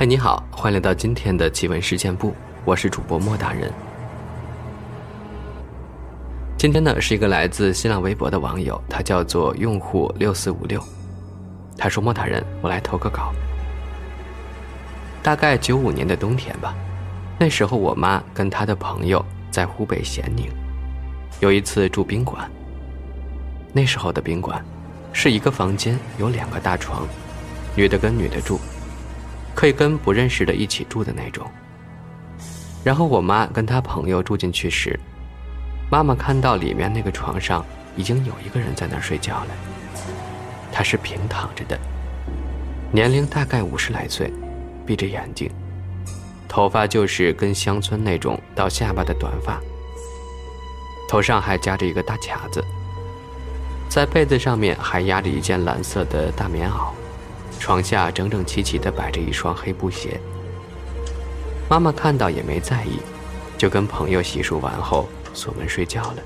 嗨，你好，欢迎来到今天的奇闻事件部，我是主播莫大人。今天呢，是一个来自新浪微博的网友，他叫做用户六四五六，他说：“莫大人，我来投个稿。大概九五年的冬天吧，那时候我妈跟她的朋友在湖北咸宁，有一次住宾馆。那时候的宾馆，是一个房间有两个大床，女的跟女的住。”可以跟不认识的一起住的那种。然后我妈跟她朋友住进去时，妈妈看到里面那个床上已经有一个人在那儿睡觉了。他是平躺着的，年龄大概五十来岁，闭着眼睛，头发就是跟乡村那种到下巴的短发，头上还夹着一个大卡子，在被子上面还压着一件蓝色的大棉袄。床下整整齐齐地摆着一双黑布鞋。妈妈看到也没在意，就跟朋友洗漱完后锁门睡觉了。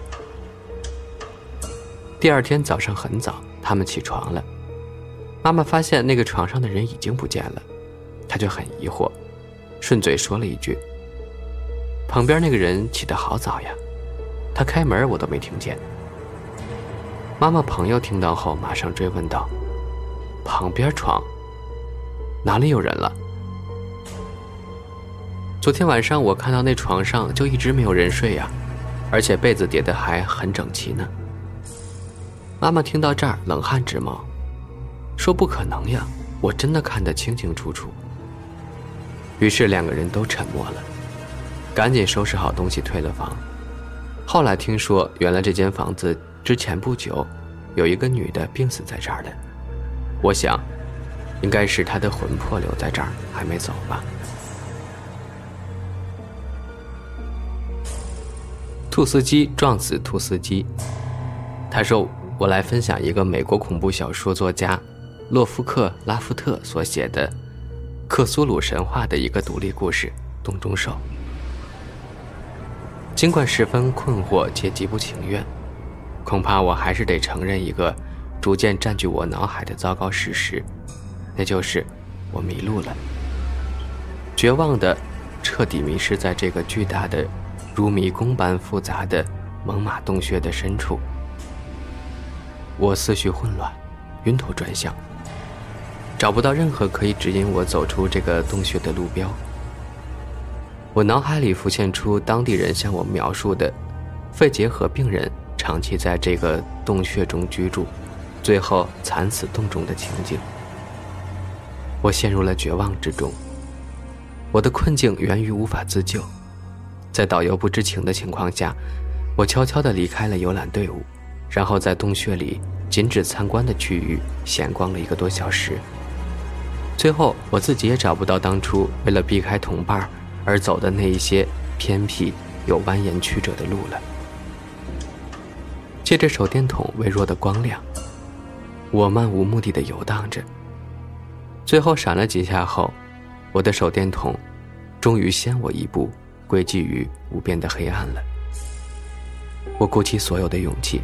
第二天早上很早，他们起床了，妈妈发现那个床上的人已经不见了，她就很疑惑，顺嘴说了一句：“旁边那个人起得好早呀，他开门我都没听见。”妈妈朋友听到后马上追问道。旁边床哪里有人了？昨天晚上我看到那床上就一直没有人睡呀，而且被子叠得还很整齐呢。妈妈听到这儿冷汗直冒，说：“不可能呀，我真的看得清清楚楚。”于是两个人都沉默了，赶紧收拾好东西退了房。后来听说，原来这间房子之前不久有一个女的病死在这儿的。我想，应该是他的魂魄留在这儿，还没走吧。兔司机撞死兔司机。他说：“我来分享一个美国恐怖小说作家洛夫克拉夫特所写的克苏鲁神话的一个独立故事——洞中兽。尽管十分困惑且极不情愿，恐怕我还是得承认一个。”逐渐占据我脑海的糟糕事实，那就是我迷路了，绝望的，彻底迷失在这个巨大的、如迷宫般复杂的猛犸洞穴的深处。我思绪混乱，晕头转向，找不到任何可以指引我走出这个洞穴的路标。我脑海里浮现出当地人向我描述的肺结核病人长期在这个洞穴中居住。最后惨死洞中的情景，我陷入了绝望之中。我的困境源于无法自救，在导游不知情的情况下，我悄悄地离开了游览队伍，然后在洞穴里禁止参观的区域闲逛了一个多小时。最后，我自己也找不到当初为了避开同伴而走的那一些偏僻又蜿蜒曲折的路了。借着手电筒微弱的光亮。我漫无目的的游荡着，最后闪了几下后，我的手电筒终于先我一步归寂于无边的黑暗了。我鼓起所有的勇气，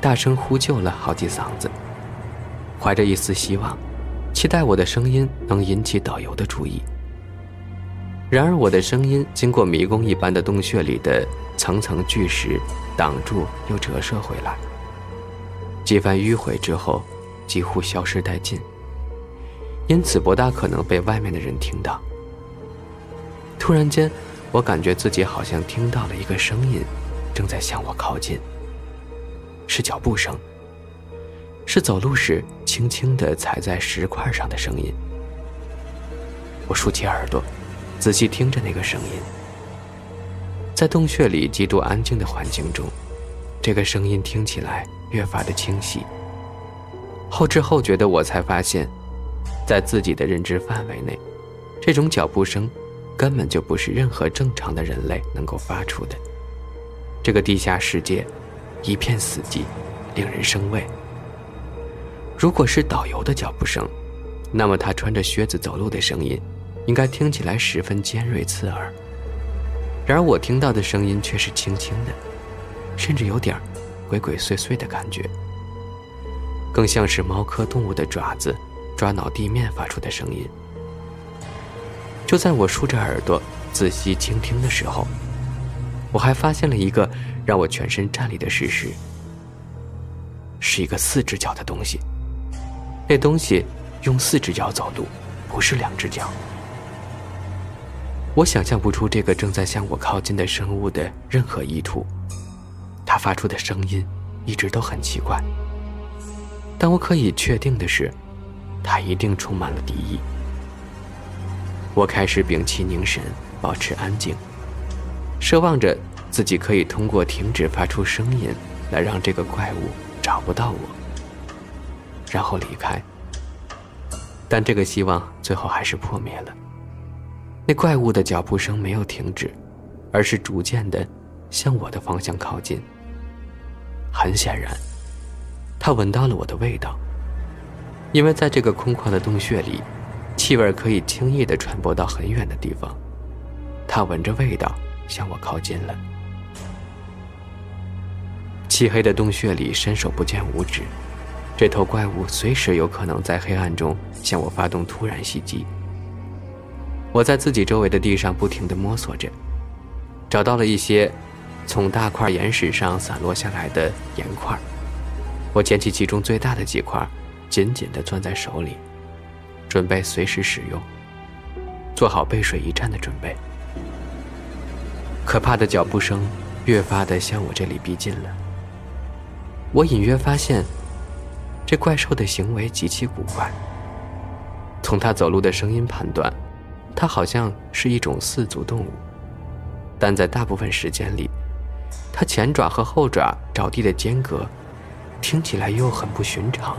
大声呼救了好几嗓子，怀着一丝希望，期待我的声音能引起导游的注意。然而，我的声音经过迷宫一般的洞穴里的层层巨石挡住，又折射回来。几番迂回之后，几乎消失殆尽。因此，不大可能被外面的人听到。突然间，我感觉自己好像听到了一个声音，正在向我靠近。是脚步声，是走路时轻轻的踩在石块上的声音。我竖起耳朵，仔细听着那个声音。在洞穴里极度安静的环境中，这个声音听起来。越发的清晰。后知后觉的我才发现，在自己的认知范围内，这种脚步声根本就不是任何正常的人类能够发出的。这个地下世界一片死寂，令人生畏。如果是导游的脚步声，那么他穿着靴子走路的声音，应该听起来十分尖锐刺耳。然而我听到的声音却是轻轻的，甚至有点儿。鬼鬼祟祟的感觉，更像是猫科动物的爪子抓挠地面发出的声音。就在我竖着耳朵仔细倾听的时候，我还发现了一个让我全身颤栗的事实：是一个四只脚的东西。那东西用四只脚走路，不是两只脚。我想象不出这个正在向我靠近的生物的任何意图。它发出的声音一直都很奇怪，但我可以确定的是，它一定充满了敌意。我开始屏气凝神，保持安静，奢望着自己可以通过停止发出声音来让这个怪物找不到我，然后离开。但这个希望最后还是破灭了。那怪物的脚步声没有停止，而是逐渐的向我的方向靠近。很显然，它闻到了我的味道，因为在这个空旷的洞穴里。气味可以轻易地传播到很远的地方，他闻着味道向我靠近了。漆黑的洞穴里伸手不见五指，这头怪物随时有可能在黑暗中向我发动突然袭击。我在自己周围的地上不停地摸索着，找到了一些从大块岩石上散落下来的岩块，我捡起其中最大的几块，紧紧地攥在手里。准备随时使用，做好背水一战的准备。可怕的脚步声越发的向我这里逼近了。我隐约发现，这怪兽的行为极其古怪。从它走路的声音判断，它好像是一种四足动物，但在大部分时间里，它前爪和后爪着地的间隔，听起来又很不寻常，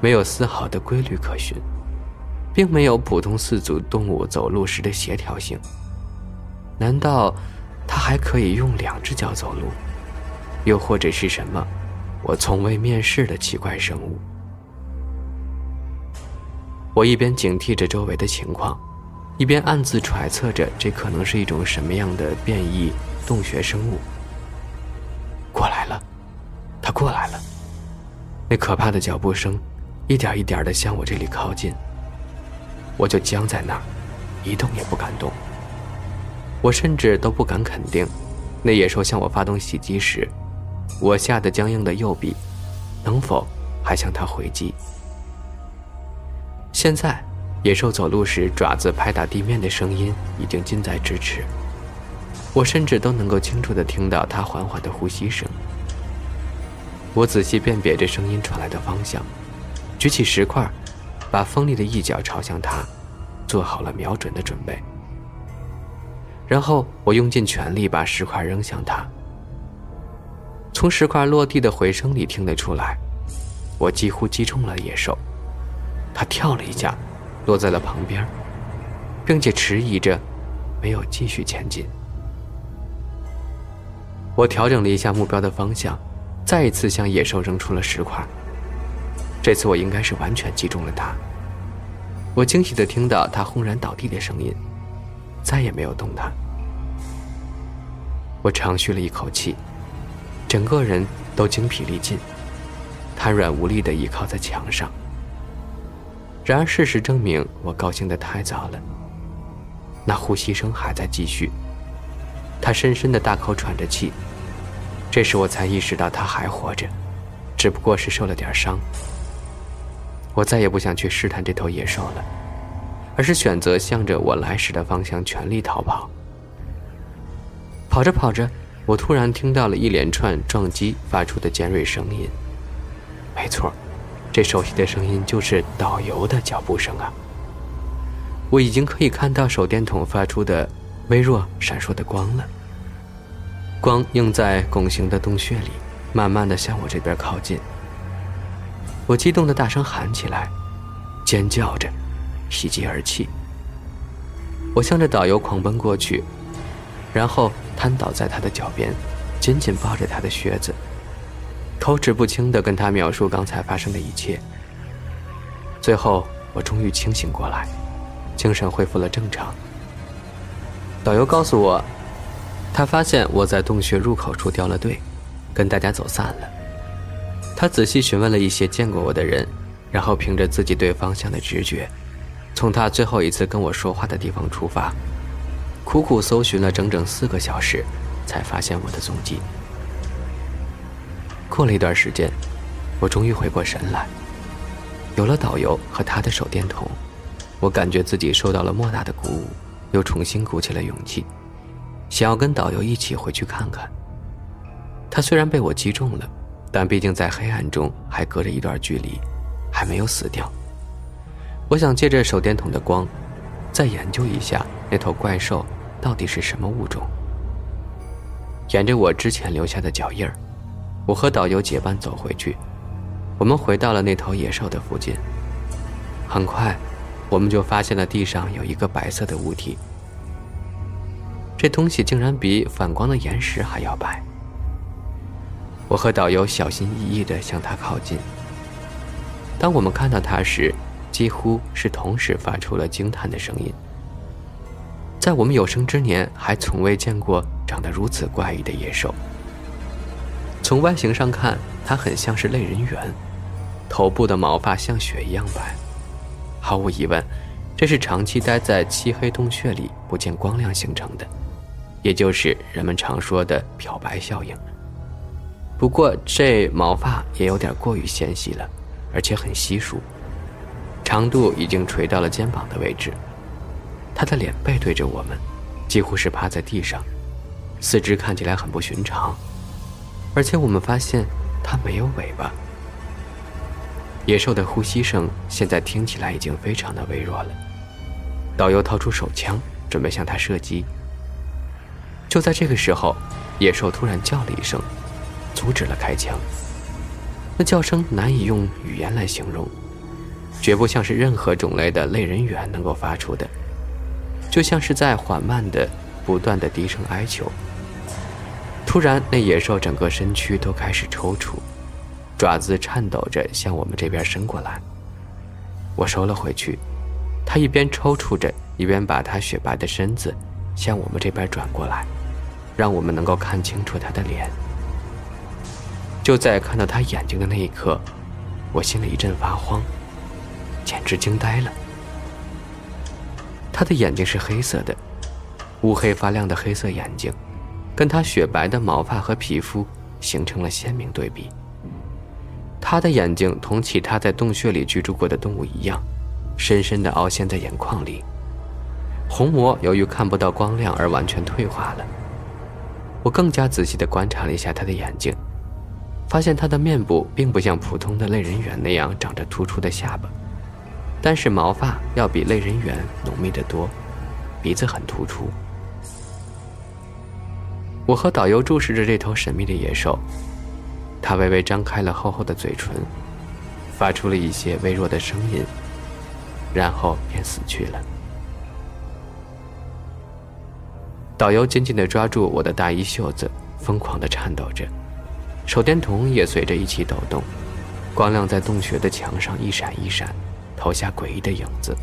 没有丝毫的规律可循。并没有普通四足动物走路时的协调性。难道它还可以用两只脚走路？又或者是什么我从未面试的奇怪生物？我一边警惕着周围的情况，一边暗自揣测着这可能是一种什么样的变异洞穴生物。过来了，它过来了。那可怕的脚步声，一点一点的向我这里靠近。我就僵在那儿，一动也不敢动。我甚至都不敢肯定，那野兽向我发动袭击时，我吓得僵硬的右臂能否还向它回击。现在，野兽走路时爪子拍打地面的声音已经近在咫尺，我甚至都能够清楚地听到它缓缓的呼吸声。我仔细辨别着声音传来的方向，举起石块。把锋利的一角朝向它，做好了瞄准的准备。然后我用尽全力把石块扔向他。从石块落地的回声里听得出来，我几乎击中了野兽。它跳了一下，落在了旁边，并且迟疑着，没有继续前进。我调整了一下目标的方向，再一次向野兽扔出了石块。这次我应该是完全击中了他。我惊喜的听到他轰然倒地的声音，再也没有动弹。我长吁了一口气，整个人都精疲力尽，瘫软无力的倚靠在墙上。然而事实证明，我高兴得太早了。那呼吸声还在继续，他深深的大口喘着气。这时我才意识到他还活着，只不过是受了点伤。我再也不想去试探这头野兽了，而是选择向着我来时的方向全力逃跑。跑着跑着，我突然听到了一连串撞击发出的尖锐声音。没错，这熟悉的声音就是导游的脚步声啊！我已经可以看到手电筒发出的微弱闪烁的光了。光映在拱形的洞穴里，慢慢的向我这边靠近。我激动的大声喊起来，尖叫着，喜极而泣。我向着导游狂奔过去，然后瘫倒在他的脚边，紧紧抱着他的靴子，口齿不清的跟他描述刚才发生的一切。最后，我终于清醒过来，精神恢复了正常。导游告诉我，他发现我在洞穴入口处掉了队，跟大家走散了。他仔细询问了一些见过我的人，然后凭着自己对方向的直觉，从他最后一次跟我说话的地方出发，苦苦搜寻了整整四个小时，才发现我的踪迹。过了一段时间，我终于回过神来。有了导游和他的手电筒，我感觉自己受到了莫大的鼓舞，又重新鼓起了勇气，想要跟导游一起回去看看。他虽然被我击中了，但毕竟在黑暗中还隔着一段距离，还没有死掉。我想借着手电筒的光，再研究一下那头怪兽到底是什么物种。沿着我之前留下的脚印儿，我和导游结伴走回去。我们回到了那头野兽的附近。很快，我们就发现了地上有一个白色的物体。这东西竟然比反光的岩石还要白。我和导游小心翼翼地向它靠近。当我们看到它时，几乎是同时发出了惊叹的声音。在我们有生之年，还从未见过长得如此怪异的野兽。从外形上看，它很像是类人猿，头部的毛发像雪一样白。毫无疑问，这是长期待在漆黑洞穴里不见光亮形成的，也就是人们常说的漂白效应。不过，这毛发也有点过于纤细了，而且很稀疏。长度已经垂到了肩膀的位置，他的脸背对着我们，几乎是趴在地上，四肢看起来很不寻常，而且我们发现它没有尾巴。野兽的呼吸声现在听起来已经非常的微弱了。导游掏出手枪，准备向它射击。就在这个时候，野兽突然叫了一声，阻止了开枪。那叫声难以用语言来形容。绝不像是任何种类的类人猿能够发出的，就像是在缓慢的、不断的低声哀求。突然，那野兽整个身躯都开始抽搐，爪子颤抖着向我们这边伸过来。我收了回去，它一边抽搐着，一边把它雪白的身子向我们这边转过来，让我们能够看清楚它的脸。就在看到它眼睛的那一刻，我心里一阵发慌。简直惊呆了。他的眼睛是黑色的，乌黑发亮的黑色眼睛，跟他雪白的毛发和皮肤形成了鲜明对比。他的眼睛同其他在洞穴里居住过的动物一样，深深地凹陷在眼眶里，虹膜由于看不到光亮而完全退化了。我更加仔细地观察了一下他的眼睛，发现他的面部并不像普通的类人猿那样长着突出的下巴。但是毛发要比类人猿浓密得多，鼻子很突出。我和导游注视着这头神秘的野兽，它微微张开了厚厚的嘴唇，发出了一些微弱的声音，然后便死去了。导游紧紧地抓住我的大衣袖子，疯狂地颤抖着，手电筒也随着一起抖动，光亮在洞穴的墙上一闪一闪。投下诡异的影子，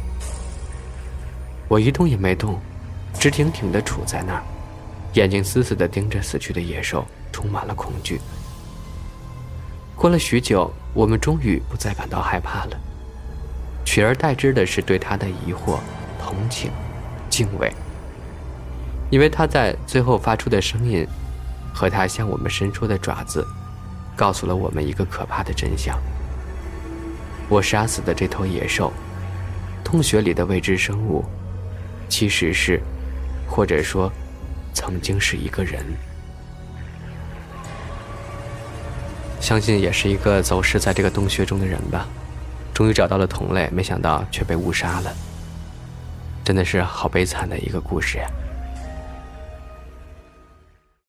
我一动也没动，直挺挺地杵在那儿，眼睛死死地盯着死去的野兽，充满了恐惧。过了许久，我们终于不再感到害怕了，取而代之的是对他的疑惑、同情、敬畏，因为他在最后发出的声音，和他向我们伸出的爪子，告诉了我们一个可怕的真相。我杀死的这头野兽，洞穴里的未知生物，其实是，或者说，曾经是一个人。相信也是一个走失在这个洞穴中的人吧。终于找到了同类，没想到却被误杀了。真的是好悲惨的一个故事呀。